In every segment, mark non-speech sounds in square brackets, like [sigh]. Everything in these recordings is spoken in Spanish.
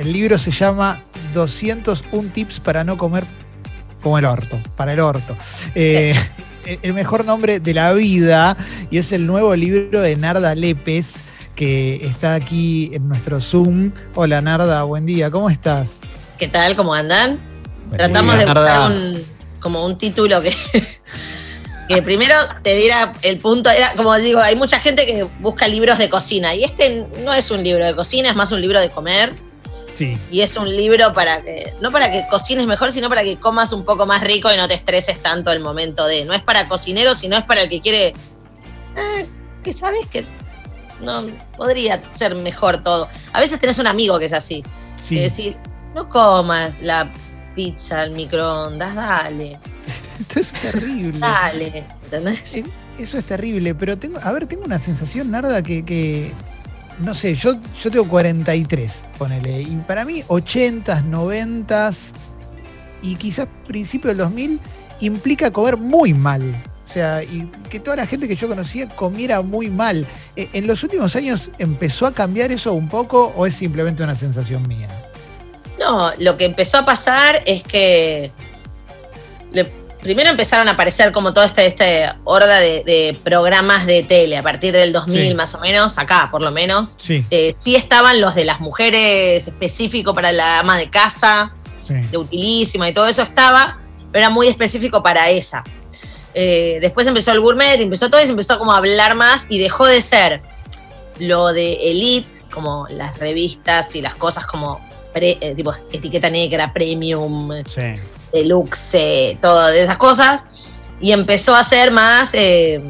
El libro se llama 201 tips para no comer como el orto, para el orto. Eh, el mejor nombre de la vida y es el nuevo libro de Narda Lepes que está aquí en nuestro Zoom. Hola Narda, buen día, ¿cómo estás? ¿Qué tal? ¿Cómo andan? Tratamos de buscar un, como un título que, que primero te diera el punto, era como digo, hay mucha gente que busca libros de cocina y este no es un libro de cocina, es más un libro de comer. Sí. Y es un libro para que, no para que cocines mejor, sino para que comas un poco más rico y no te estreses tanto el momento de. No es para cocineros, sino es para el que quiere. Eh, que sabes que no podría ser mejor todo. A veces tenés un amigo que es así. Que decís, no comas la pizza al microondas, dale. [laughs] Esto es terrible. dale, ¿entendés? Eh, eso es terrible, pero tengo, a ver, tengo una sensación, Narda, que, no sé, yo, yo tengo 43, ponele, y para mí 80s, 90s y quizás principio del 2000 implica comer muy mal. O sea, y que toda la gente que yo conocía comiera muy mal. Eh, ¿En los últimos años empezó a cambiar eso un poco o es simplemente una sensación mía? No, lo que empezó a pasar es que primero empezaron a aparecer como toda esta, esta horda de, programas de tele a partir del 2000 más o menos, acá por lo menos. Sí. Eh, sí estaban los de las mujeres específico para la ama de casa, de utilísima y todo eso estaba, pero era muy específico para esa. Eh, después empezó el gourmet, empezó todo y se empezó como a hablar más y dejó de ser lo de elite, como las revistas y las cosas como eh, tipo etiqueta negra, premium, deluxe, todas esas cosas. Y empezó a ser más, eh,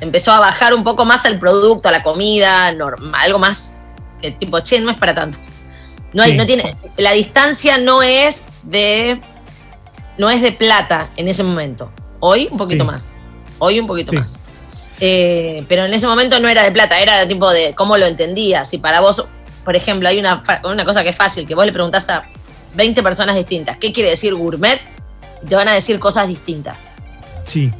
empezó a bajar un poco más al producto, a la comida, algo más que tipo, che, no es para tanto. No hay, no tiene, la distancia no es de, no es de plata en ese momento. Hoy un poquito más. Hoy un poquito más. Eh, pero en ese momento no era de plata, era de tipo de cómo lo entendías. Si para vos, por ejemplo, hay una, una cosa que es fácil, que vos le preguntás a 20 personas distintas, ¿qué quiere decir gourmet? Y te van a decir cosas distintas. Sí.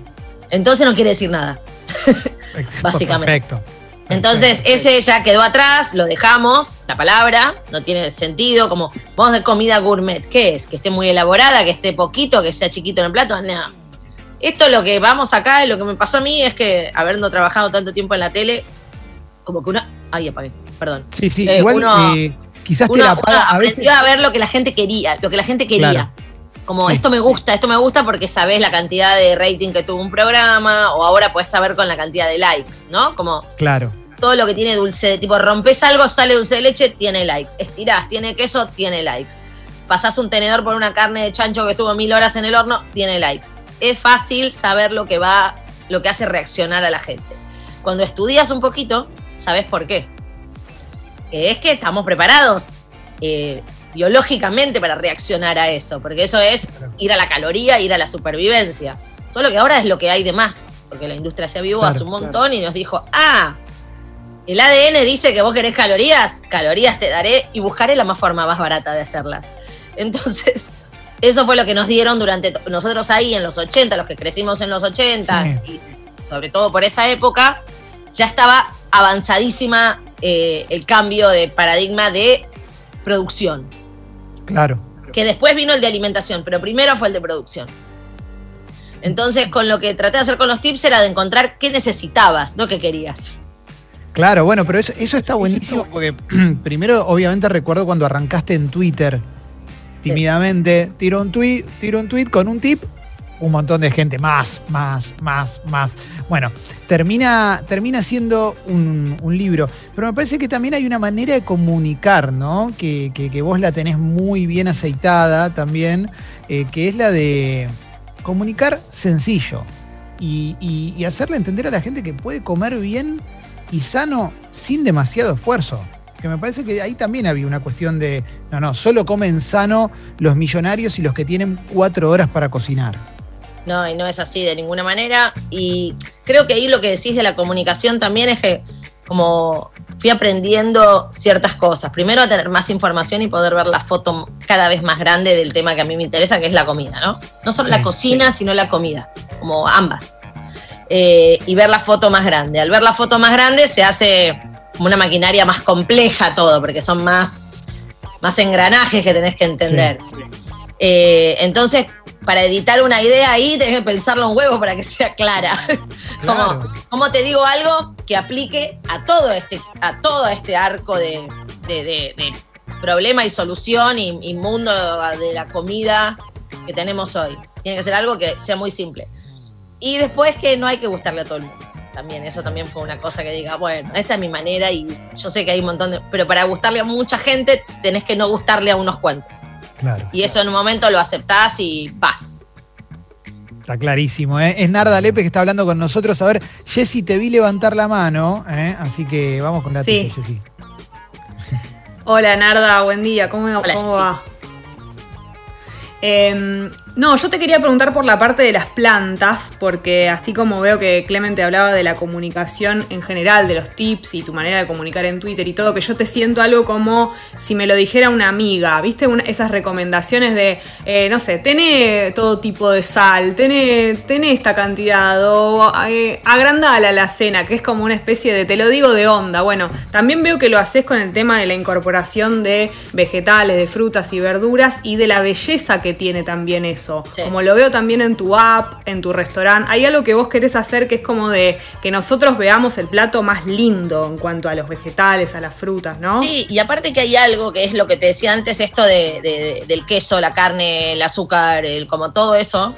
Entonces no quiere decir nada. [laughs] Básicamente. Perfecto. Entonces, ese ya quedó atrás, lo dejamos, la palabra, no tiene sentido, como vamos de comida gourmet, ¿qué es? Que esté muy elaborada, que esté poquito, que sea chiquito en el plato, no. Esto lo que vamos acá, lo que me pasó a mí es que, habiendo trabajado tanto tiempo en la tele, como que una. Ay, apagué, perdón. Sí, sí, eh, igual eh, quizás te la apaga a veces. a ver lo que la gente quería, lo que la gente quería. Como esto me gusta, esto me gusta porque sabes la cantidad de rating que tuvo un programa, o ahora puedes saber con la cantidad de likes, ¿no? Como. Claro. Todo lo que tiene dulce, de tipo rompes algo, sale dulce de leche, tiene likes. Estirás, tiene queso, tiene likes. Pasás un tenedor por una carne de chancho que estuvo mil horas en el horno, tiene likes es fácil saber lo que va, lo que hace reaccionar a la gente. Cuando estudias un poquito, sabes por qué. Es que estamos preparados eh, biológicamente para reaccionar a eso, porque eso es ir a la caloría, ir a la supervivencia. Solo que ahora es lo que hay de más, porque la industria se avivó hace un montón y nos dijo, ah, el ADN dice que vos querés calorías, calorías te daré y buscaré la más forma más barata de hacerlas. Entonces, [laughs] eso fue lo que nos dieron durante nosotros ahí en los 80, los que crecimos en los 80, y sobre todo por esa época, ya estaba avanzadísima eh, el cambio de paradigma de producción. Claro. Que después vino el de alimentación, pero primero fue el de producción. Entonces, con lo que traté de hacer con los tips era de encontrar qué necesitabas, no qué querías. Claro, bueno, pero eso, eso está buenísimo porque [clears throat] primero, obviamente, recuerdo cuando arrancaste en Twitter tímidamente, tiro un tweet, tiro un tweet con un tip, un montón de gente, más, más, más, más. Bueno, termina, termina siendo un, libro, pero me parece que también hay una manera de comunicar, ¿no? Que, vos la tenés muy bien aceitada también, eh, que es la de comunicar sencillo y, y hacerle entender a la gente que puede comer bien y sano sin demasiado esfuerzo que me parece que ahí también había una cuestión de, no, no, solo comen sano los millonarios y los que tienen cuatro horas para cocinar. No, y no es así de ninguna manera. Y creo que ahí lo que decís de la comunicación también es que como fui aprendiendo ciertas cosas. Primero a tener más información y poder ver la foto cada vez más grande del tema que a mí me interesa, que es la comida, ¿no? No solo la cocina, sino la comida, como ambas. Eh, y ver la foto más grande. Al ver la foto más grande se hace como una maquinaria más compleja todo, porque son más más engranajes que tenés que entender. Eh, entonces, para editar una idea ahí tenés que pensarlo un huevo para que [laughs] sea clara. como, como te digo algo que aplique a todo este, a todo este arco de, problema y solución y, mundo de la comida que tenemos hoy. Tiene que ser algo que sea muy simple. Y después que no hay que gustarle a todo el mundo. También, eso también fue una cosa que diga, bueno, esta es mi manera y yo sé que hay un montón de. Pero para gustarle a mucha gente, tenés que no gustarle a unos cuantos. Y eso en un momento lo aceptás y vas. Está clarísimo, ¿eh? Es Narda Lepe que está hablando con nosotros. A ver, Jessy, te vi levantar la mano, ¿eh? así que vamos con la sí. Jessy. Hola Narda, buen día, ¿cómo, ¿cómo va? Eh, no, yo te quería preguntar por la parte de las plantas, porque así como veo que Clemente hablaba de la comunicación en general, de los tips y tu manera de comunicar en Twitter y todo, que yo te siento algo como si me lo dijera una amiga, ¿viste? esas recomendaciones de, eh, no sé, tené todo tipo de sal, tené, esta cantidad, o eh, agrandala la cena, que es como una especie de, te lo digo de onda. Bueno, también veo que lo haces con el tema de la incorporación de vegetales, de frutas y verduras y de la belleza que tiene también eso. Como lo veo también en tu app, en tu restaurante, hay algo que vos querés hacer que es como de que nosotros veamos el plato más lindo en cuanto a los vegetales, a las frutas, ¿no? Sí, y aparte que hay algo que es lo que te decía antes, esto de, del queso, la carne, el azúcar, el, como todo eso,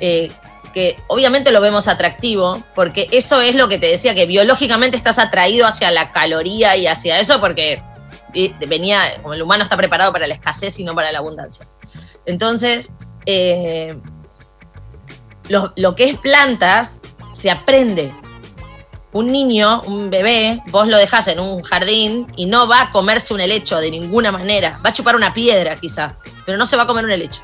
eh, que obviamente lo vemos atractivo, porque eso es lo que te decía, que biológicamente estás atraído hacia la caloría y hacia eso, porque venía, como el humano está preparado para la escasez y no para la abundancia. Entonces, eh, lo, que es plantas se aprende. Un niño, un bebé, vos lo dejás en un jardín y no va a comerse un helecho de ninguna manera. Va a chupar una piedra quizá, pero no se va a comer un helecho.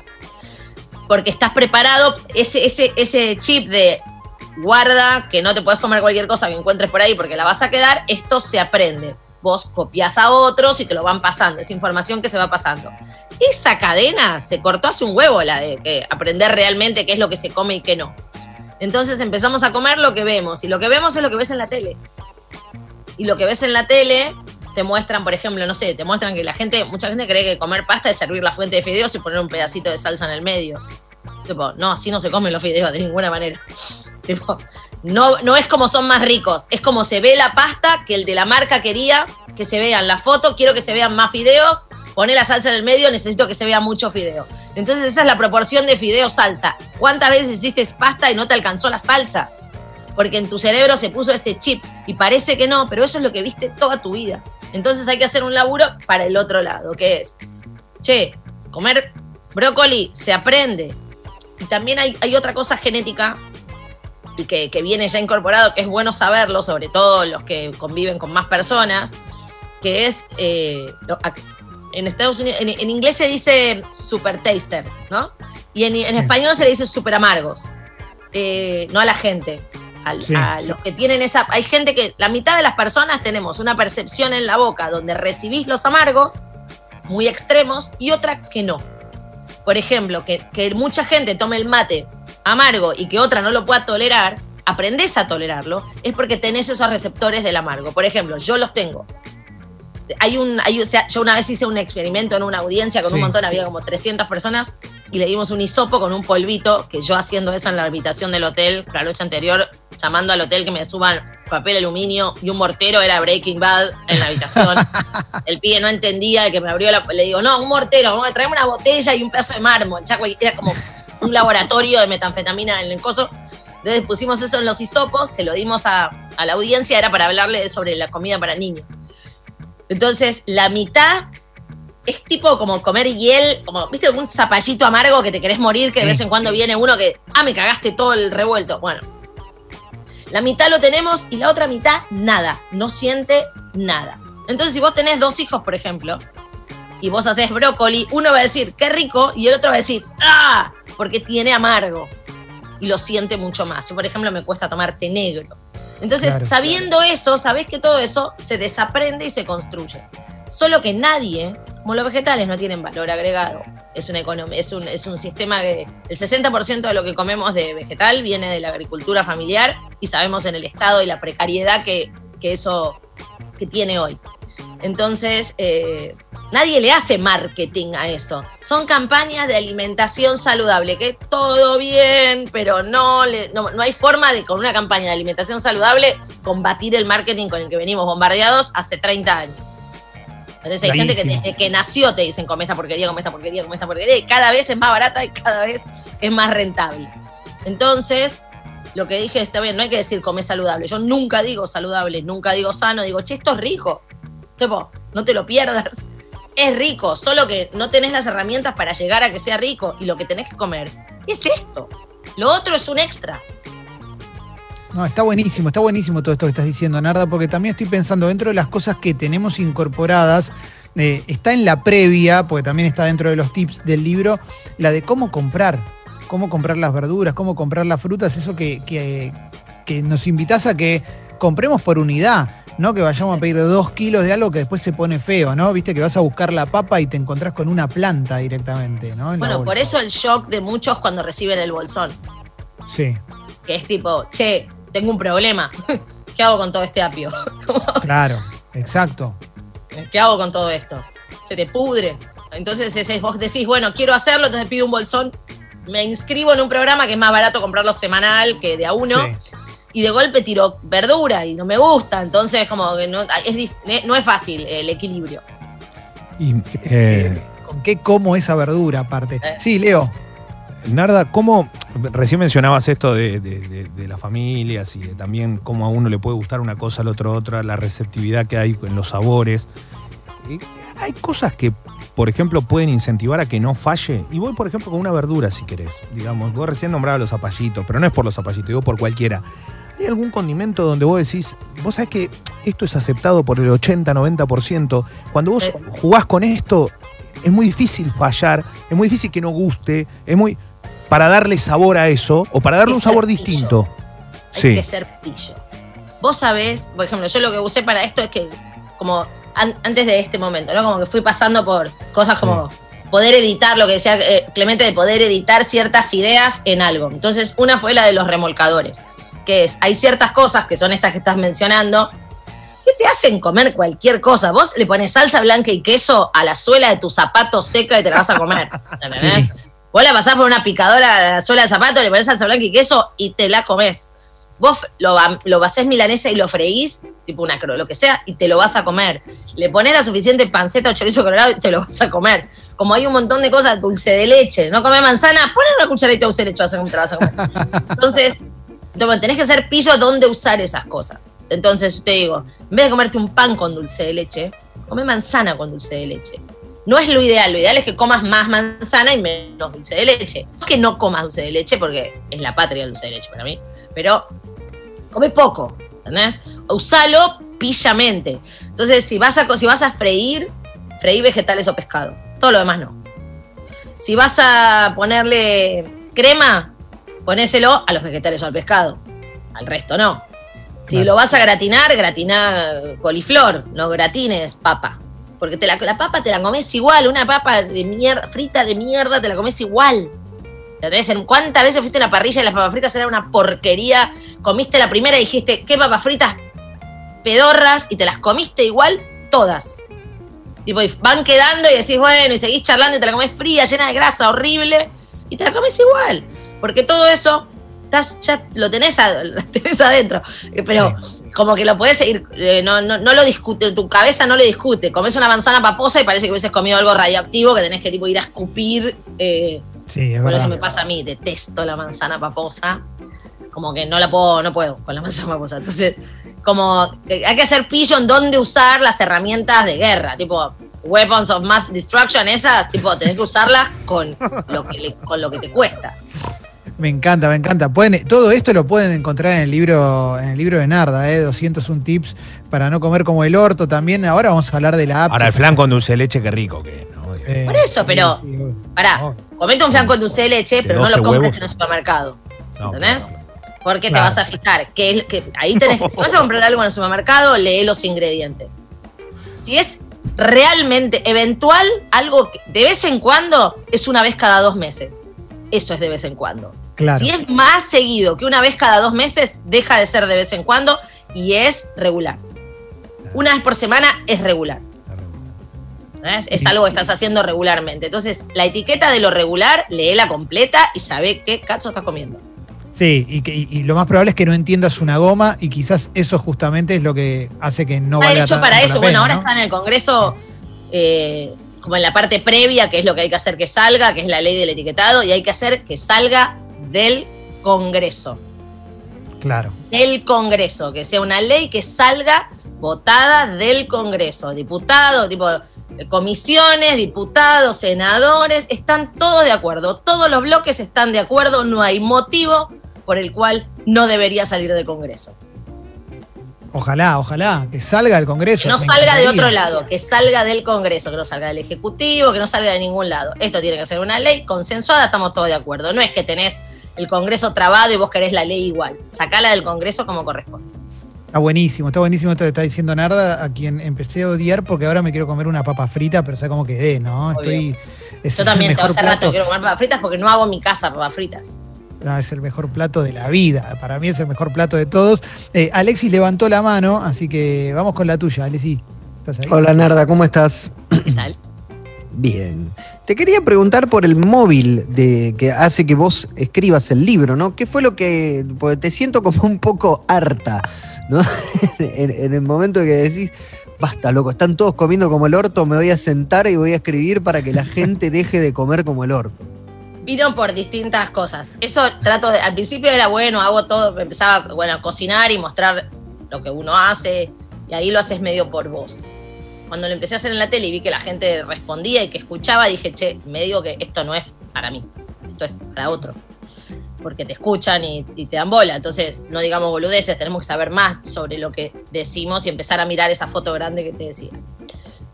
Porque estás preparado, ese, ese, ese chip de guarda, que no te puedes comer cualquier cosa que encuentres por ahí porque la vas a quedar, esto se aprende vos copias a otros y te lo van pasando, es información que se va pasando. Esa cadena se cortó hace un huevo, la de aprender realmente qué es lo que se come y qué no. Entonces empezamos a comer lo que vemos, y lo que vemos es lo que ves en la tele. Y lo que ves en la tele te muestran, por ejemplo, no sé, te muestran que la gente, mucha gente cree que comer pasta es servir la fuente de fideos y poner un pedacito de salsa en el medio. No, así no se comen los fideos de ninguna manera. No, no es como son más ricos, es como se ve la pasta que el de la marca quería que se vean la foto, quiero que se vean más fideos, pone la salsa en el medio, necesito que se vea mucho fideo. Entonces esa es la proporción de fideo-salsa. ¿Cuántas veces hiciste pasta y no te alcanzó la salsa? Porque en tu cerebro se puso ese chip y parece que no, pero eso es lo que viste toda tu vida. Entonces hay que hacer un laburo para el otro lado, que es, che, comer brócoli se aprende. Y también hay, hay otra cosa genética y que, viene ya incorporado, que es bueno saberlo, sobre todo los que conviven con más personas, que es, eh, en Estados Unidos, en, inglés se dice super tasters, ¿no? Y en, español se le dice super amargos, eh, no a la gente. A, los que tienen esa. Hay gente que. La mitad de las personas tenemos una percepción en la boca donde recibís los amargos, muy extremos, y otra que no. Por ejemplo, que, que mucha gente tome el mate amargo y que otra no lo pueda tolerar, aprendes a tolerarlo, es porque tenés esos receptores del amargo. Por ejemplo, yo los tengo. Hay un, hay, yo una vez hice un experimento en una audiencia con un montón, había como 300 personas, y le dimos un hisopo con un polvito, que yo haciendo eso en la habitación del hotel, la noche anterior, llamando al hotel que me suban papel aluminio y un mortero, era Breaking Bad en la habitación. [laughs] el pibe no entendía, que me abrió la... Le digo, no, un mortero, vamos a traerme una botella y un pedazo de mármol. era como un laboratorio de metanfetamina en el coso. Entonces pusimos eso en los hisopos, se lo dimos a, la audiencia, era para hablarle sobre la comida para niños. Entonces, la mitad es tipo como comer hiel, como, ¿viste? Un zapallito amargo que te querés morir, que de vez en cuando viene uno que, ah, me cagaste todo el revuelto. Bueno, la mitad lo tenemos y la otra mitad nada, no siente nada. Entonces, si vos tenés dos hijos, por ejemplo, y vos haces brócoli, uno va a decir, qué rico, y el otro va a decir, ah, porque tiene amargo y lo siente mucho más. Yo, por ejemplo, me cuesta tomar té negro. Entonces, sabiendo eso, sabés que todo eso se desaprende y se construye. Solo que nadie, como los vegetales, no tienen valor agregado. Es una economía, es un, es un sistema que el 60% de lo que comemos de vegetal viene de la agricultura familiar y sabemos en el estado y la precariedad que, que eso que tiene hoy. Entonces, eh, nadie le hace marketing a eso. Son campañas de alimentación saludable, que todo bien, pero no, no, hay forma de con una campaña de alimentación saludable combatir el marketing con el que venimos bombardeados hace 30 años. Entonces hay gente que desde que nació te dicen come esta porquería, come esta porquería, come esta porquería, y cada vez es más barata y cada vez es más rentable. Entonces, lo que dije está bien, no hay que decir come saludable. Yo nunca digo saludable, nunca digo sano, digo, che, esto es rico. no te lo pierdas. Es rico, solo que no tenés las herramientas para llegar a que sea rico y lo que tenés que comer es esto. Lo otro es un extra. No, está buenísimo, está buenísimo todo esto que estás diciendo, Narda, porque también estoy pensando dentro de las cosas que tenemos incorporadas, eh, está en la previa, porque también está dentro de los tips del libro, la de cómo comprar cómo comprar las verduras, cómo comprar las frutas, eso que, que, nos invitas a que compremos por unidad, ¿no? Que vayamos a pedir dos kilos de algo que después se pone feo, ¿no? Viste que vas a buscar la papa y te encontrás con una planta directamente, ¿no? bueno, por eso el shock de muchos cuando reciben el bolsón. Sí. Que es tipo, che, tengo un problema. [laughs] ¿Qué hago con todo este apio? [laughs] claro, exacto. ¿Qué hago con todo esto? Se te pudre. Entonces vos decís, bueno, quiero hacerlo, entonces pido un bolsón me inscribo en un programa que es más barato comprarlo semanal que de a uno. Y de golpe tiro verdura y no me gusta. Entonces, como que no es, no es fácil el equilibrio. Y, eh, ¿Con qué como esa verdura aparte? Eh. Sí, Leo. Narda, ¿cómo, recién mencionabas esto de, de, las familias y de también cómo a uno le puede gustar una cosa, al otro otra, la receptividad que hay en los sabores? Hay cosas que por ejemplo, pueden incentivar a que no falle. Y voy, por ejemplo, con una verdura, si querés. Digamos, vos recién nombrabas los zapallitos, pero no es por los zapallitos, digo por cualquiera. ¿Hay algún condimento donde vos decís, vos sabés que esto es aceptado por el 80-90%? Cuando vos jugás con esto, es muy difícil fallar, es muy difícil que no guste, es muy. para darle sabor a eso, o para darle un sabor distinto. Hay sí. que ser pillo. Vos sabés, por ejemplo, yo lo que usé para esto es que, como antes de este momento, ¿no? Como que fui pasando por cosas como poder editar, lo que decía eh, Clemente, de poder editar ciertas ideas en algo. Entonces, una fue la de los remolcadores, que es, hay ciertas cosas que son estas que estás mencionando, que te hacen comer cualquier cosa. Vos le pones salsa blanca y queso a la suela de tu zapato seca y te la vas a comer. [laughs] ¿Entendés? Vos la pasás por una picadora a la suela del zapato, le pones salsa blanca y queso y te la comes vos lo, lo basés milanesa y lo freís, tipo una cro, lo que sea, y te lo vas a comer. Le pones la suficiente panceta o chorizo colorado y te lo vas a comer. Como hay un montón de cosas, dulce de leche, no come manzana, ponle una cucharadita de dulce de leche, vas a comer, te vas a comer. [laughs] Entonces, tenés que ser pillo dónde usar esas cosas. Entonces, te digo, en vez de comerte un pan con dulce de leche, come manzana con dulce de leche. No es lo ideal, lo ideal es que comas más manzana y menos dulce de leche. No es que no comas dulce de leche, porque es la patria el dulce de leche para mí, pero come poco, ¿entendés? Usalo pillamente. Entonces, si vas, a, si vas a freír, freí vegetales o pescado. Todo lo demás no. Si vas a ponerle crema, ponéselo a los vegetales o al pescado. Al resto no. Si lo vas a gratinar, gratina coliflor, no gratines papa. Porque te la, la papa te la comes igual, una papa de mierda, frita de mierda, te la comes igual. ¿Cuántas veces fuiste a una parrilla y las papas fritas eran una porquería? Comiste la primera y dijiste, ¿qué papas fritas pedorras? Y te las comiste igual todas. Tipo, van quedando y decís, bueno, y seguís charlando y te la comes fría, llena de grasa, horrible, y te la comes igual. Porque todo eso estás, ya lo tenés, [laughs] adentro. Eh, pero como que lo podés seguir, eh, no, no, no, lo discute, tu cabeza no lo discute. Comes una manzana paposa y parece que hubieses comido algo radioactivo que tenés que tipo ir a escupir. Eh, Sí, es eso me pasa a mí, detesto la manzana paposa. Como que no la puedo, no puedo con la [laughs] manzana paposa. Entonces, como hay que hacer pillo en dónde usar las herramientas de guerra, tipo Weapons of Mass Destruction, esas, tipo, tenés que usarlas con lo que, con lo que te cuesta. Me encanta, me encanta. Pueden, todo esto lo pueden encontrar en el libro, en el libro de Narda, ¿eh? 201 tips para no comer como el orto también. Ahora vamos a hablar de la app. Ahora el flan con dulce de leche, qué rico que eh, Por eso, pero. pará, comete un flan con dulce de leche, pero no lo compres en el supermercado. ¿Entendés? Porque te vas a fijar. Que, que ahí tenés que. [laughs] Si vas a comprar algo en el supermercado, lee los ingredientes. Si es realmente eventual, algo que de vez en cuando, es una vez cada dos meses. Eso es de vez en cuando. Si es más seguido que una vez cada dos meses, deja de ser de vez en cuando y es regular. Una vez por semana es regular. ¿Ves? Es algo que estás haciendo regularmente. Entonces, la etiqueta de lo regular, léela completa y sabe qué cacho estás comiendo. Sí, y, que- y lo más probable es que no entiendas una goma y quizás eso justamente es lo que hace que no Está valga hecho para eso. pena, bueno, ahora ¿no? está en el Congreso, eh, como en la parte previa, que es lo que hay que hacer que salga, que es la ley del etiquetado, y hay que hacer que salga del Congreso. Claro. Del Congreso, que sea una ley que salga votada del Congreso. Diputados, tipo eh, comisiones, diputados, senadores, están todos de acuerdo. Todos los bloques están de acuerdo, no hay motivo por el cual no debería salir del Congreso. Ojalá, ojalá, que salga del Congreso. Que no salga de otro lado, que salga del Congreso, que no salga del Ejecutivo, que no salga de ningún lado. Esto tiene que ser una ley consensuada, estamos todos de acuerdo. No es que tenés el Congreso trabado y vos querés la ley igual. Sacala del Congreso como corresponde. Está buenísimo, está buenísimo esto que está diciendo Narda, a quien empecé a odiar porque ahora me quiero comer una papa frita, pero sé cómo quedé, ¿no? Obvio. Estoy. es Yo el también, mejor hace rato quiero comer papas fritas porque no hago en mi casa papas fritas. No, es el mejor plato de la vida. Para mí es el mejor plato de todos. Eh, Alexis levantó la mano, así que vamos con la tuya, Alexis. ¿Estás ahí? Hola Narda, ¿cómo estás? ¿Qué tal? Bien. Te quería preguntar por el móvil de, que hace que vos escribas el libro, ¿no? ¿Qué fue lo que.? Porque te siento como un poco harta, ¿no? [laughs] en, el momento que decís, basta, loco, están todos comiendo como el orto, me voy a sentar y voy a escribir para que la gente deje de comer como el orto. Vino por distintas cosas. Eso trato de. Al principio era bueno, hago todo, empezaba bueno, a cocinar y mostrar lo que uno hace, y ahí lo haces medio por vos. Cuando lo empecé a hacer en la tele y vi que la gente respondía y que escuchaba, dije, che, me digo que esto no es para mí, esto es para otro. Porque te escuchan y, te dan bola. Entonces, no digamos boludeces, tenemos que saber más sobre lo que decimos y empezar a mirar esa foto grande que te decía.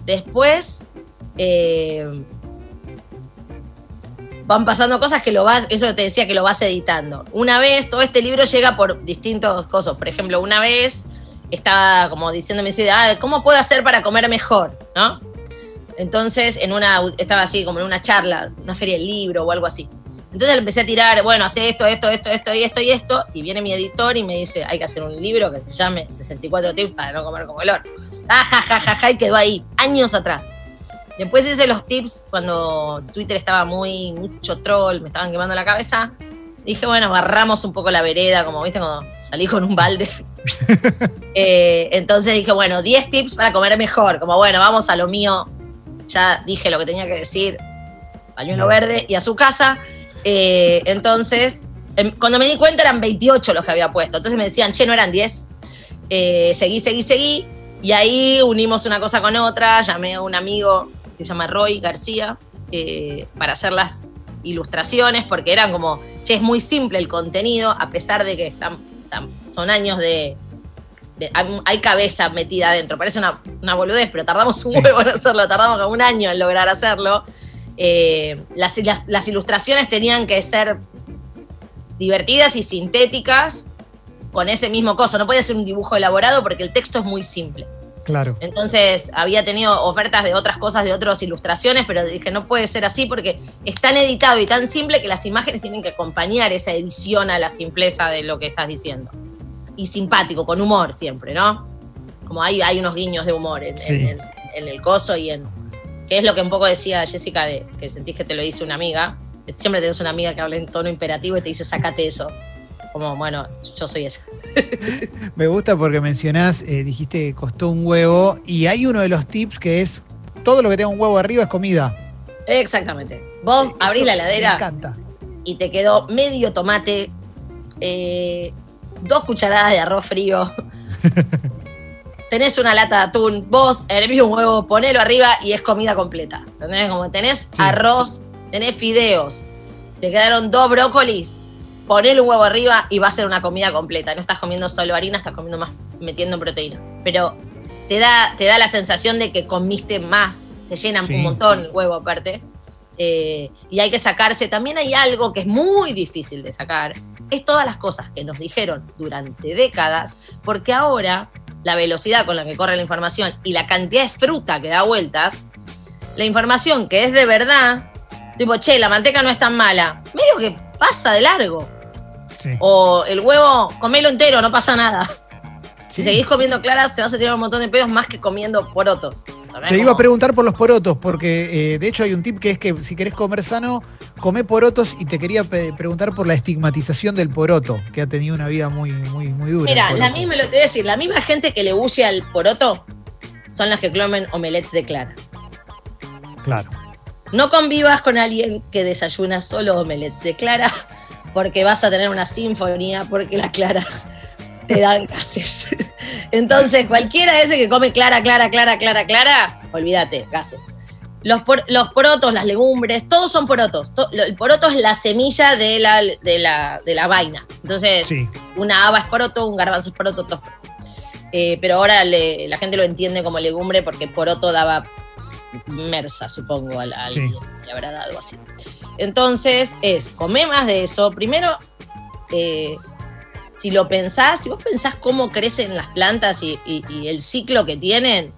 Después, eh, van pasando cosas que lo vas, eso te decía que lo vas editando. Una vez, todo este libro llega por distintos cosas. Por ejemplo, una vez estaba como diciéndome, de, "Ah, ¿cómo puedo hacer para comer mejor? ¿No? Entonces, en una, estaba así como en una charla, una feria del libro o algo así. Entonces empecé a tirar, bueno, hace esto, esto, esto, esto y esto y esto. Y viene mi editor y me dice, hay que hacer un libro que se llame 64 tips para no comer como el oro. Ah, ja, ja, ja, ja, y quedó ahí, años atrás. Después hice los tips cuando Twitter estaba muy, mucho troll, me estaban quemando la cabeza. Dije, bueno, barramos un poco la vereda, como viste, cuando salí con un balde. [laughs] Eh, entonces dije, bueno, 10 tips para comer mejor. Como, bueno, vamos a lo mío. Ya dije lo que tenía que decir. Pañuelo verde y a su casa. Eh, entonces, em, cuando me di cuenta eran 28 los que había puesto. Entonces me decían, che, no eran 10. Eh, seguí, seguí, seguí. Y ahí unimos una cosa con otra. Llamé a un amigo que se llama Roy García para hacer las ilustraciones, porque eran como, che, es muy simple el contenido, a pesar de que están, son años de, hay, cabeza metida adentro. Parece una, una boludez, pero tardamos un huevo en hacerlo, tardamos un año en lograr hacerlo. Eh, las, las- las ilustraciones tenían que ser divertidas y sintéticas con ese mismo coso. No podía ser un dibujo elaborado porque el texto es muy simple. Claro. Entonces había tenido ofertas de otras cosas, de otras ilustraciones, pero dije, no puede ser así porque es tan editado y tan simple que las imágenes tienen que acompañar esa edición a la simpleza de lo que estás diciendo. Y simpático, con humor siempre, ¿no? Como hay, hay unos guiños de humor en, Sí. en el, en el coso y en... Que es lo que un poco decía Jessica, de que sentís que te lo dice una amiga. Siempre tenés una amiga que habla en tono imperativo y te dice, sácate eso. Como, bueno, yo soy esa. [laughs] Me gusta porque mencionás, eh, dijiste que costó un huevo y hay uno de los tips que es todo lo que tenga un huevo arriba es comida. Exactamente. Vos Eso abrís la Me heladera encanta. y te quedó medio tomate, eh, dos cucharadas de arroz frío. [laughs] tenés una lata de atún, vos hervís un huevo, ponelo arriba y es comida completa. ¿Entendés? Como tenés Sí. arroz, tenés fideos, te quedaron dos brócolis, ponele un huevo arriba y va a ser una comida completa. No estás comiendo solo harina, estás comiendo más, metiendo proteína. Pero te da, te da la sensación de que comiste más, te llenan Sí, un montón el huevo aparte. Eh, y hay que sacarse. También hay algo que es muy difícil de sacar. Es todas las cosas que nos dijeron durante décadas, porque ahora la velocidad con la que corre la información y la cantidad de fruta que da vueltas, la información que es de verdad, tipo, che, la manteca no es tan mala, medio que pasa de largo. Sí. O el huevo, comelo entero, no pasa nada. Si seguís comiendo claras, te vas a tirar un montón de pedos más que comiendo porotos. Te iba a preguntar por los porotos, porque eh, de hecho hay un tip que es que si querés comer sano, come porotos y te quería preguntar por la estigmatización del poroto, que ha tenido una vida muy, muy, muy dura. Mira, la misma, lo te voy a decir, la misma gente que le huye al poroto son las que comen omelets de clara. Claro. No convivas con alguien que desayuna solo omelets de clara, porque vas a tener una sinfonía, porque las claras te dan gases. Entonces, cualquiera ese que come clara, clara, clara, clara, clara, olvídate, gases. Los, por- los porotos, las legumbres, todos son porotos. To- el poroto es la semilla de la, de la, de la vaina. Entonces, Sí. una haba es poroto, un garbanzo es poroto, todo es poroto. Eh, pero ahora le- la gente lo entiende como legumbre porque poroto daba mersa, supongo, al, al- Sí. le habrá dado así. Entonces, es, come más de eso. Primero, eh, si lo pensás, si vos pensás cómo crecen las plantas y, y- y el ciclo que tienen,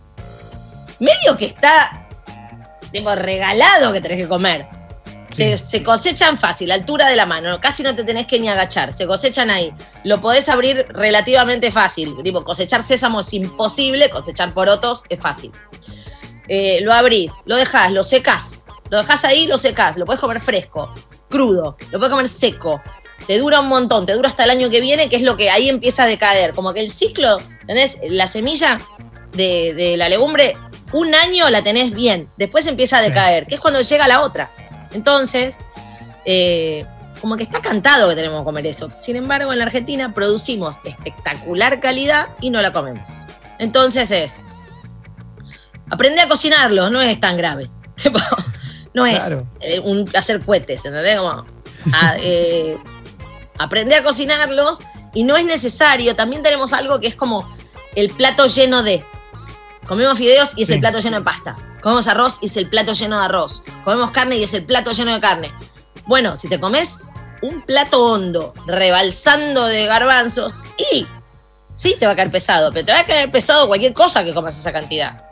medio que está tipo, regalado que tenés que comer. Se, se cosechan fácil, altura de la mano, casi no te tenés que ni agachar, se cosechan ahí. Lo podés abrir relativamente fácil, tipo cosechar sésamo es imposible, cosechar porotos es fácil. Eh, lo abrís, lo dejás, lo secás, lo dejás ahí, lo secás, lo podés comer fresco, crudo, lo podés comer seco. Te dura un montón, te dura hasta el año que viene, que es lo que ahí empieza a decaer. Como que el ciclo, ¿entendés? La semilla de, de la legumbre, un año la tenés bien, después empieza a Sí. decaer, que es cuando llega la otra. Entonces, eh, como que está cantado que tenemos que comer eso. Sin embargo, en la Argentina producimos espectacular calidad y no la comemos. Entonces es, aprende a cocinarlo, no es tan grave. [laughs] No es Claro. eh, un, hacer cohetes, ¿entendés? Como, a- [laughs] eh, aprende a cocinarlos y no es necesario. También tenemos algo que es como el plato lleno de. Comemos fideos y es Sí. el plato lleno de pasta. Comemos arroz y es el plato lleno de arroz. Comemos carne y es el plato lleno de carne. Bueno, si te comes un plato hondo, rebalsando de garbanzos, y sí te va a caer pesado, pero te va a caer pesado cualquier cosa que comas esa cantidad.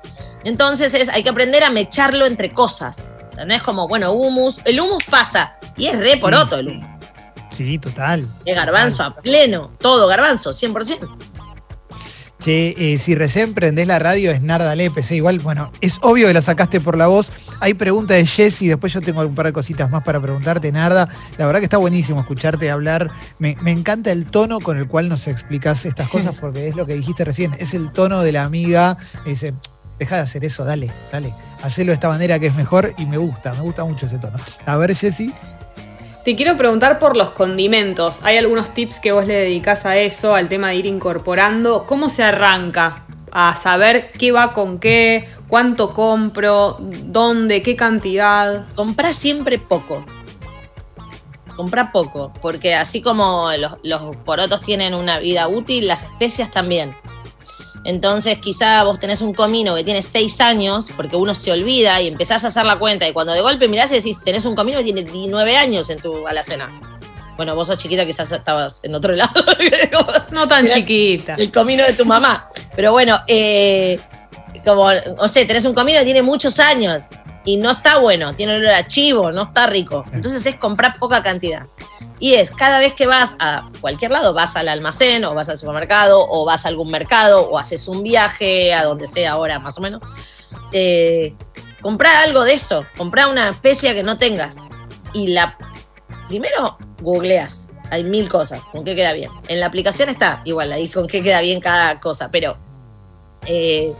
Entonces es, hay que aprender a mecharlo entre cosas. No es como, bueno, humus. El humus pasa y es re poroto el humus. Sí, total. Es garbanzo a pleno, todo garbanzo, 100%. Che, eh, si recién prendés la radio es Narda Lepes, eh, igual, bueno, es obvio que la sacaste por la voz. Hay pregunta de Jessy, después yo tengo un par de cositas más para preguntarte, Narda. La verdad que está buenísimo escucharte hablar. Me, me encanta el tono con el cual nos explicas estas cosas, [laughs] porque es lo que dijiste recién, es el tono de la amiga. Dice, deja de hacer eso, dale, dale. Hacelo de esta manera que es mejor y me gusta, me gusta mucho ese tono. A ver, Jessy. Te quiero preguntar por los condimentos. ¿Hay algunos tips que vos le dedicás a eso, al tema de ir incorporando? ¿Cómo se arranca a saber qué va con qué, cuánto compro, dónde, qué cantidad? Comprá siempre poco. Comprá poco, porque así como los, los porotos tienen una vida útil, las especias también. Entonces, quizá vos tenés un comino que tiene seis años, porque uno se olvida y empezás a hacer la cuenta, y cuando de golpe mirás y decís, tenés un comino que tiene 19 años en tu alacena. Bueno, vos sos chiquita, quizás estabas en otro [laughs] lado. No tan chiquita. el comino de tu mamá. Pero bueno, eh, como, o sea, tenés un comino que tiene muchos años y no está bueno, tiene olor a chivo, no está rico. Entonces es comprar poca cantidad. Y es, cada vez que vas a cualquier lado, vas al almacén o vas al supermercado o vas a algún mercado o haces un viaje a donde sea ahora más o menos, eh, comprar algo de eso, comprar una especia que no tengas. Y la primero googleas, hay mil cosas, con qué queda bien. En la aplicación está igual ahí con qué queda bien cada cosa, pero eh,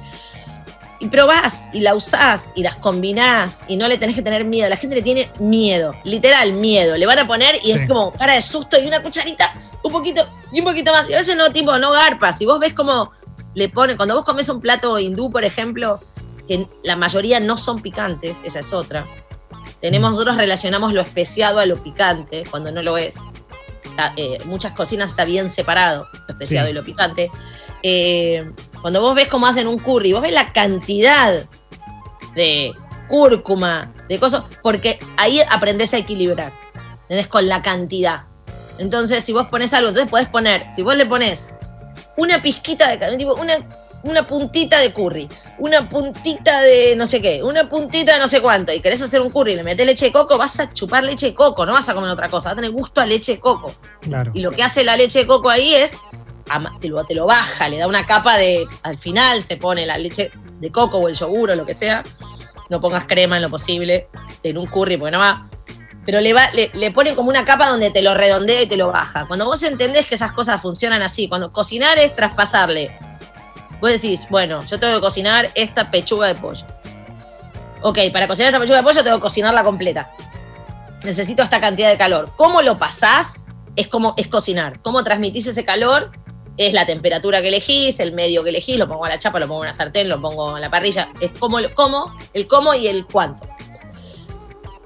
y probás y la usás y las combinás y no le tenés que tener miedo. La gente le tiene miedo, literal miedo. Le van a poner y es como cara de susto y una cucharita, un poquito y un poquito más. Y a veces no, tipo, no garpas. Si vos ves cómo le ponen, cuando vos comes un plato hindú, por ejemplo, que la mayoría no son picantes, esa es otra. Tenemos, nosotros relacionamos lo especiado a lo picante, cuando no lo es. Está, eh, muchas cocinas está bien separado, lo especiado Sí. y lo picante. Eh, cuando vos ves cómo hacen un curry, vos ves la cantidad de cúrcuma, de cosas, porque ahí aprendés a equilibrar, ¿entendés? Con la cantidad. Entonces, si vos pones algo, entonces podés poner, si vos le pones una pizquita de carne, tipo una, una puntita de curry, una puntita de no sé qué, una puntita de no sé cuánto, y querés hacer un curry y le metés leche de coco, vas a chupar leche de coco, no vas a comer otra cosa, vas a tener gusto a leche de coco. Claro. Y lo que hace la leche de coco ahí es te lo, te lo baja, le da una capa de. Al final se pone la leche de coco o el yogur o lo que sea. No pongas crema en lo posible, en un curry, porque no va. Pero le, va, le, le pone como una capa donde te lo redondea y te lo baja. Cuando vos entendés que esas cosas funcionan así, cuando cocinar es traspasarle. Vos decís, bueno, yo tengo que cocinar esta pechuga de pollo. Ok, para cocinar esta pechuga de pollo tengo que cocinarla completa. Necesito esta cantidad de calor. ¿Cómo lo pasás? Es como es cocinar. ¿Cómo transmitís ese calor? Es la temperatura que elegís, el medio que elegís, lo pongo a la chapa, lo pongo en una sartén, lo pongo en la parrilla. Es como lo cómo, el cómo y el cuánto.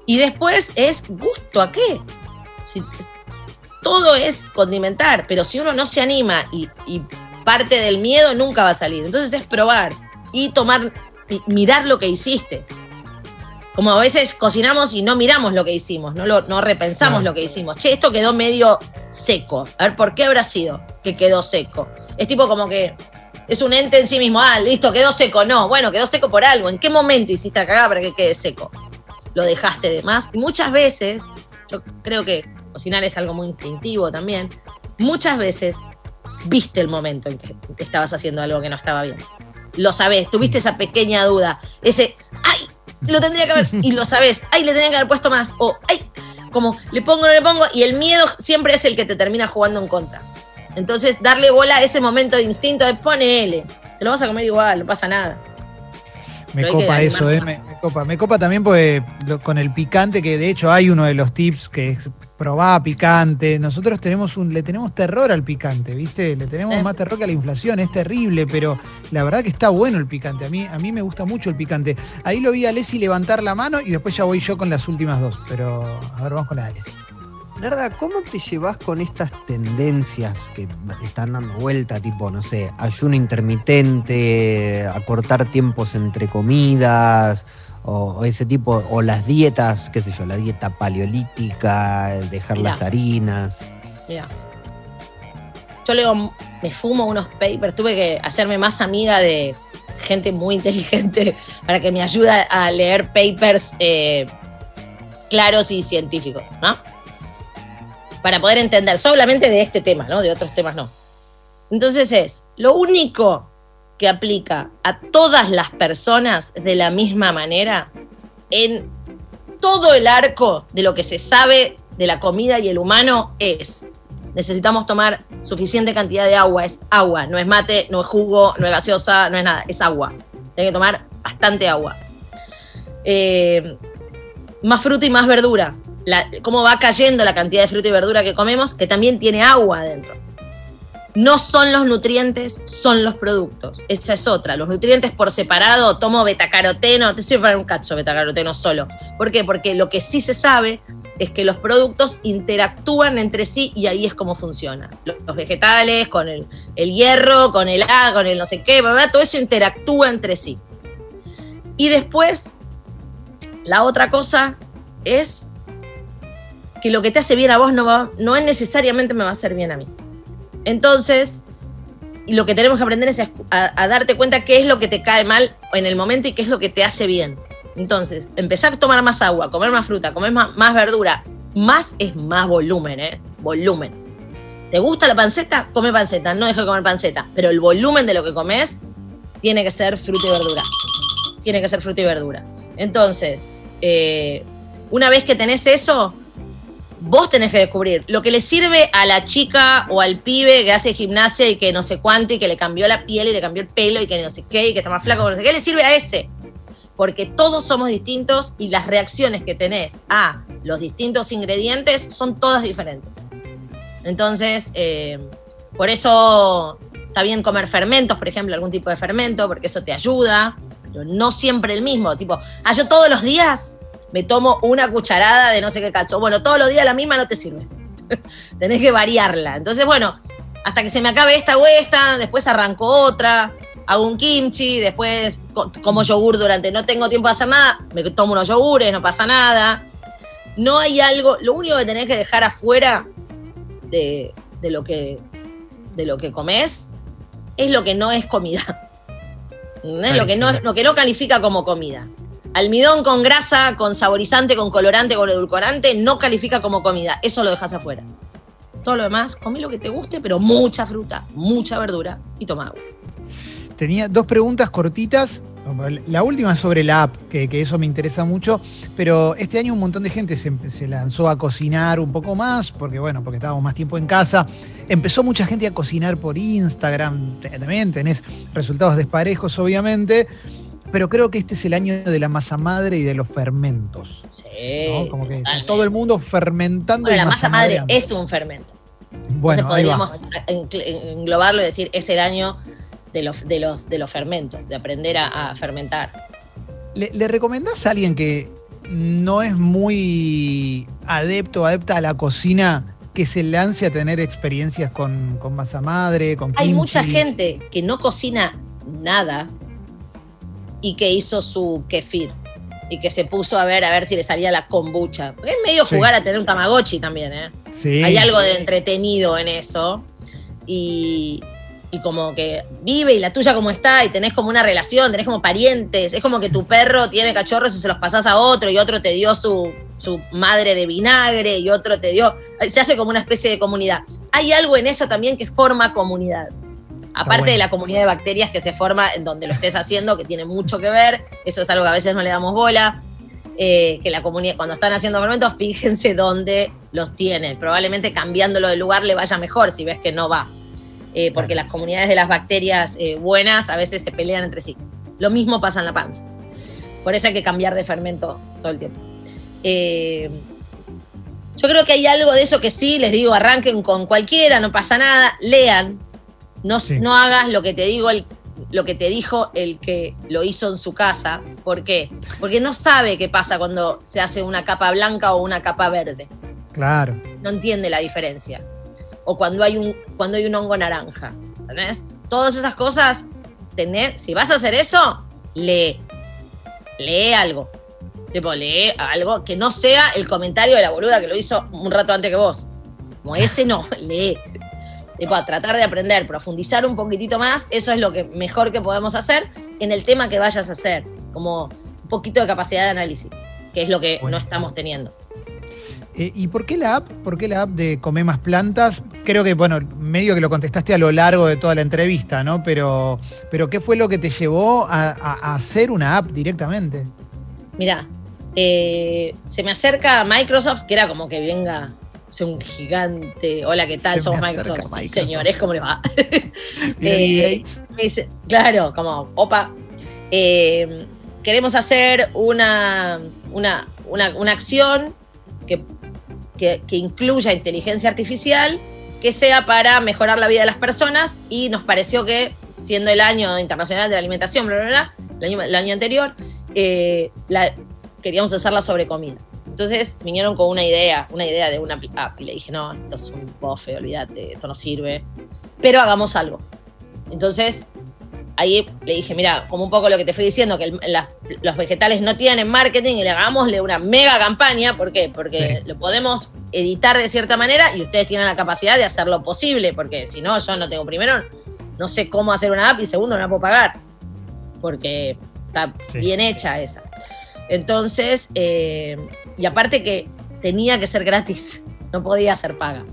Y después es gusto a qué. Todo es condimentar, pero si uno no se anima y, y parte del miedo, nunca va a salir. Entonces es probar y tomar, y mirar lo que hiciste. Como a veces cocinamos y no miramos lo que hicimos, no, lo, no repensamos lo que hicimos. Che, esto quedó medio seco. A ver, ¿por qué habrá sido que quedó seco? Es tipo como que es un ente en sí mismo. Ah, listo, quedó seco. No, bueno, quedó seco por algo. ¿En qué momento hiciste la cagada para que quede seco? Lo dejaste de más. Y muchas veces, yo creo que cocinar es algo muy instintivo también. Muchas veces viste el momento en que que estabas haciendo algo que no estaba bien. Lo sabés, tuviste esa pequeña duda, ese, ay, lo tendría que haber, y lo sabés, ay, le tendría que haber puesto más, o ay, como le pongo, no le pongo, y el miedo siempre es el que te termina jugando en contra. Entonces, darle bola a ese momento de instinto de ponele, te lo vas a comer igual, no pasa nada. Me Pero copa eso, eh, me, me copa. Me copa también porque lo- con el picante, que de hecho hay uno de los tips que es probar picante. Nosotros tenemos un, le tenemos terror al picante, ¿viste? Le tenemos Sí. más terror que a la inflación, es terrible, pero la verdad que está bueno el picante. A mí, a mí me gusta mucho el picante. Ahí lo vi a Alessi levantar la mano y después ya voy yo con las últimas dos. Pero a ver, vamos con la de Alessi. Narda, ¿cómo te llevas con estas tendencias que están dando vuelta, tipo, no sé, ayuno intermitente, acortar tiempos entre comidas, o, o ese tipo, o las dietas, qué sé yo, la dieta paleolítica, el dejar Mirá. las harinas? Mira. Yo leo, me fumo unos papers, tuve que hacerme más amiga de gente muy inteligente [laughs] para que me ayude a leer papers eh, claros y científicos, ¿no? Para poder entender solamente de este tema, ¿no? De otros temas no. Entonces es, lo único que aplica a todas las personas de la misma manera en todo el arco de lo que se sabe de la comida y el humano es necesitamos tomar suficiente cantidad de agua. Es agua, no es mate, no es jugo, no es gaseosa, no es nada, es agua. Hay que tomar bastante agua. Eh, más fruta y más verdura. Cómo va cayendo la cantidad de fruta y verdura que comemos, que también tiene agua adentro. No son los nutrientes, son los productos. Esa es otra. Los nutrientes por separado, tomo betacaroteno, te sirve para un cacho betacaroteno solo. ¿Por qué? Porque lo que sí se sabe es que los productos interactúan entre sí y ahí es como funciona. Los, vegetales, con el, el hierro, con el A, con el no sé qué, bla, todo eso interactúa entre sí. Y después, la otra cosa es que lo que te hace bien a vos no, no es necesariamente me va a hacer bien a mí. Entonces, lo que tenemos que aprender es a darte cuenta qué es lo que te cae mal en el momento y qué es lo que te hace bien. Entonces, empezar a tomar más agua, comer más fruta, comer más, más verdura. Más es más volumen, ¿eh? Volumen. ¿Te gusta la panceta? Come panceta, no dejes de comer panceta. Pero el volumen de lo que comes tiene que ser fruta y verdura. Tiene que ser fruta y verdura. Entonces, eh, una vez que tenés eso, vos tenés que descubrir lo que le sirve a la chica o al pibe que hace gimnasia y que no sé cuánto y que le cambió la piel y le cambió el pelo y que no sé qué y que está más flaco, no sé qué, le sirve a ese. Porque todos somos distintos y las reacciones que tenés a los distintos ingredientes son todas diferentes. Entonces, eh, por eso está bien comer fermentos, por ejemplo, algún tipo de fermento, porque eso te ayuda, pero no siempre el mismo. Tipo, ah, todos los días me tomo una cucharada de no sé qué cacho. Bueno, todos los días la misma no te sirve. [laughs] Tenés que variarla. Entonces, bueno, hasta que se me acabe esta o esta, después arranco otra, hago un kimchi, después co- como yogur durante, no tengo tiempo de hacer nada, me tomo unos yogures, no pasa nada. No hay algo, lo único que tenés que dejar afuera de, de lo que de lo que comes es lo que no es comida. ¿Entendés? Lo que no, lo que no califica como comida. Almidón con grasa, con saborizante, con colorante, con edulcorante, no califica como comida. Eso lo dejas afuera. Todo lo demás, comí lo que te guste, pero mucha fruta, mucha verdura y toma agua. Tenía dos preguntas cortitas. La última sobre la app, que, eso me interesa mucho, pero este año un montón de gente se, se lanzó a cocinar un poco más, porque bueno, porque estábamos más tiempo en casa. Empezó mucha gente a cocinar por Instagram, también tenés resultados desparejos, obviamente, pero creo que este es el año de la masa madre y de los fermentos. Sí. ¿no? Como que totalmente. todo el mundo fermentando. Bueno, la masa madre es un fermento. Bueno, Entonces podríamos en- englobarlo y decir, es el año de los, de los, de los fermentos, de aprender a, a fermentar. ¿Le, le recomendás a alguien que no es muy adepto o adepta a la cocina que se lance a tener experiencias con, con masa madre, con Hay kimchi? mucha gente que no cocina nada y que hizo su kefir y que se puso a ver a ver si le salía la kombucha. Porque es medio Sí. jugar a tener un tamagotchi también, ¿eh? Sí. Hay algo de entretenido en eso. Y, y como que vive y la tuya como está y tenés como una relación, tenés como parientes. Es como que tu perro tiene cachorros y se los pasás a otro y otro te dio su, su madre de vinagre y otro te dio... Se hace como una especie de comunidad. Hay algo en eso también que forma comunidad. Aparte bueno. de la comunidad de bacterias que se forma en donde lo estés haciendo, que tiene mucho que ver, eso es algo que a veces no le damos bola. eh, que la comunidad, cuando están haciendo fermentos, [laughs] fíjense dónde los tienen. Probablemente cambiándolo de lugar le vaya mejor si ves que no va. Eh, porque las comunidades de las bacterias eh, buenas a veces se pelean entre sí. Lo mismo pasa en la panza. Por eso hay que cambiar de fermento todo el tiempo. Yo creo que hay algo de eso que sí, les digo, arranquen con cualquiera, no pasa nada, lean, no, Sí. no hagas lo que te digo el- lo que te dijo el que lo hizo en su casa. ¿Por qué? Porque no sabe qué pasa cuando se hace una capa blanca o una capa verde. Claro. No entiende la diferencia. O cuando hay un, cuando hay un hongo naranja. ¿Entendés? Todas esas cosas, tenés, si vas a hacer eso, lee. Lee algo. Tipo, lee algo que no sea el comentario de la boluda que lo hizo un rato antes que vos. Como ese no, [laughs] lee. Tipo, tratar de aprender, profundizar un poquitito más, eso es lo que mejor que podemos hacer en el tema que vayas a hacer. Como un poquito de capacidad de análisis, que es lo que no estamos teniendo. Eh, ¿Y por qué la app? ¿Por qué la app de Come Más Plantas? Creo que, bueno, medio que lo contestaste a lo largo de toda la entrevista, ¿no? Pero, pero ¿qué fue lo que te llevó a, a- a hacer una app directamente? Mirá, eh, se me acerca Microsoft, que era como que venga sea, un gigante. Hola, ¿qué tal? Se Somos Microsoft. Sí, señores, ¿cómo les va? [laughs] Eh, Gates. Me dice, claro, como, opa, eh, queremos hacer una, una, una, una acción que, que, que incluya inteligencia artificial, que sea para mejorar la vida de las personas y nos pareció que, siendo el año internacional de la alimentación, bla, bla, bla, el, año, el año anterior, eh, la- queríamos hacerla sobre comida. Entonces vinieron con una idea, una idea de una app y le dije, no, esto es un bofe, olvídate, esto no sirve, pero hagamos algo. Entonces, ahí le dije, mira, como un poco lo que te fui diciendo, que el- las- los vegetales no tienen marketing y le hagámosle una mega campaña. ¿Por qué? Porque Sí. lo podemos editar de cierta manera y ustedes tienen la capacidad de hacerlo posible, porque si no, yo no tengo, primero, no sé cómo hacer una app y segundo, no la puedo pagar, porque está Sí. bien hecha esa. Entonces, eh, y aparte que tenía que ser gratis, no podía ser paga.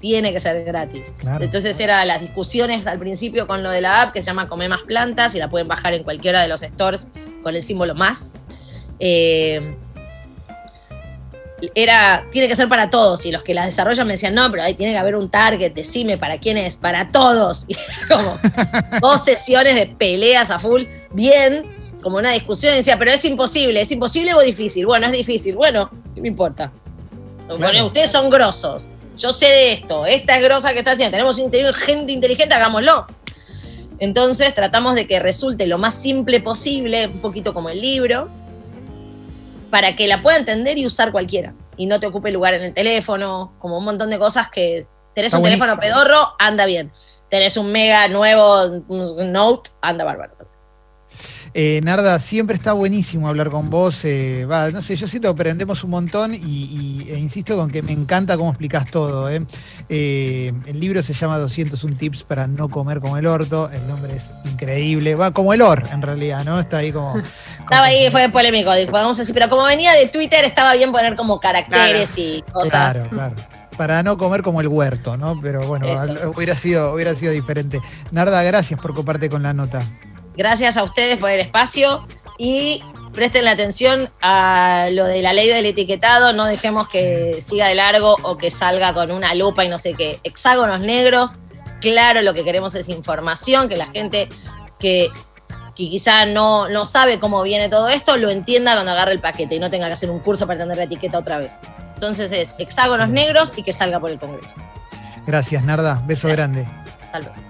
Tiene que ser gratis. Claro. Entonces era las discusiones al principio con lo de la app que se llama Come Más Plantas y la pueden bajar en cualquiera de los stores con el símbolo más. Eh, era, tiene que ser para todos y los que la desarrollan me decían, no, pero ahí tiene que haber un target, decime para quién es, para todos. [laughs] Y era como dos sesiones de peleas a full, bien, como una discusión y decía, pero es imposible, es imposible o difícil. Bueno, es difícil, bueno, ¿qué me importa? Bueno, ustedes son grosos. Yo sé de esto. Esta es grosa que está haciendo. Tenemos gente inteligente, hagámoslo. Entonces tratamos de que resulte lo más simple posible, un poquito como el libro, para que la pueda entender y usar cualquiera. Y no te ocupe lugar en el teléfono, como un montón de cosas que tenés Está un teléfono pedorro, anda bien. Tenés un mega nuevo Note, anda bárbaro. Eh, Narda, siempre está buenísimo hablar con vos. eh, va, no sé, yo siento que aprendemos un montón y, y- e insisto con que me encanta cómo explicás todo. eh. Eh, el libro se llama 201 tips para no comer como el orto. El nombre es increíble. Va como el or, en realidad, ¿no? Está ahí como. [laughs] Estaba ahí, fue polémico, podemos decir, pero como venía de Twitter, estaba bien poner como caracteres y cosas. Claro, claro. para no comer como el huerto, ¿no? Pero bueno, Eso. hubiera sido, hubiera sido diferente. Narda, gracias por coparte con la nota. Gracias a ustedes por el espacio y presten la atención a lo de la ley del etiquetado, no dejemos que siga de largo o que salga con una lupa y no sé qué. Hexágonos negros, claro, lo que queremos es información, que la gente que, que quizá no, no sabe cómo viene todo esto, lo entienda cuando agarre el paquete y no tenga que hacer un curso para entender la etiqueta otra vez. Entonces es hexágonos negros y que salga por el Congreso. Gracias, Narda. Beso Gracias. grande. Hasta luego.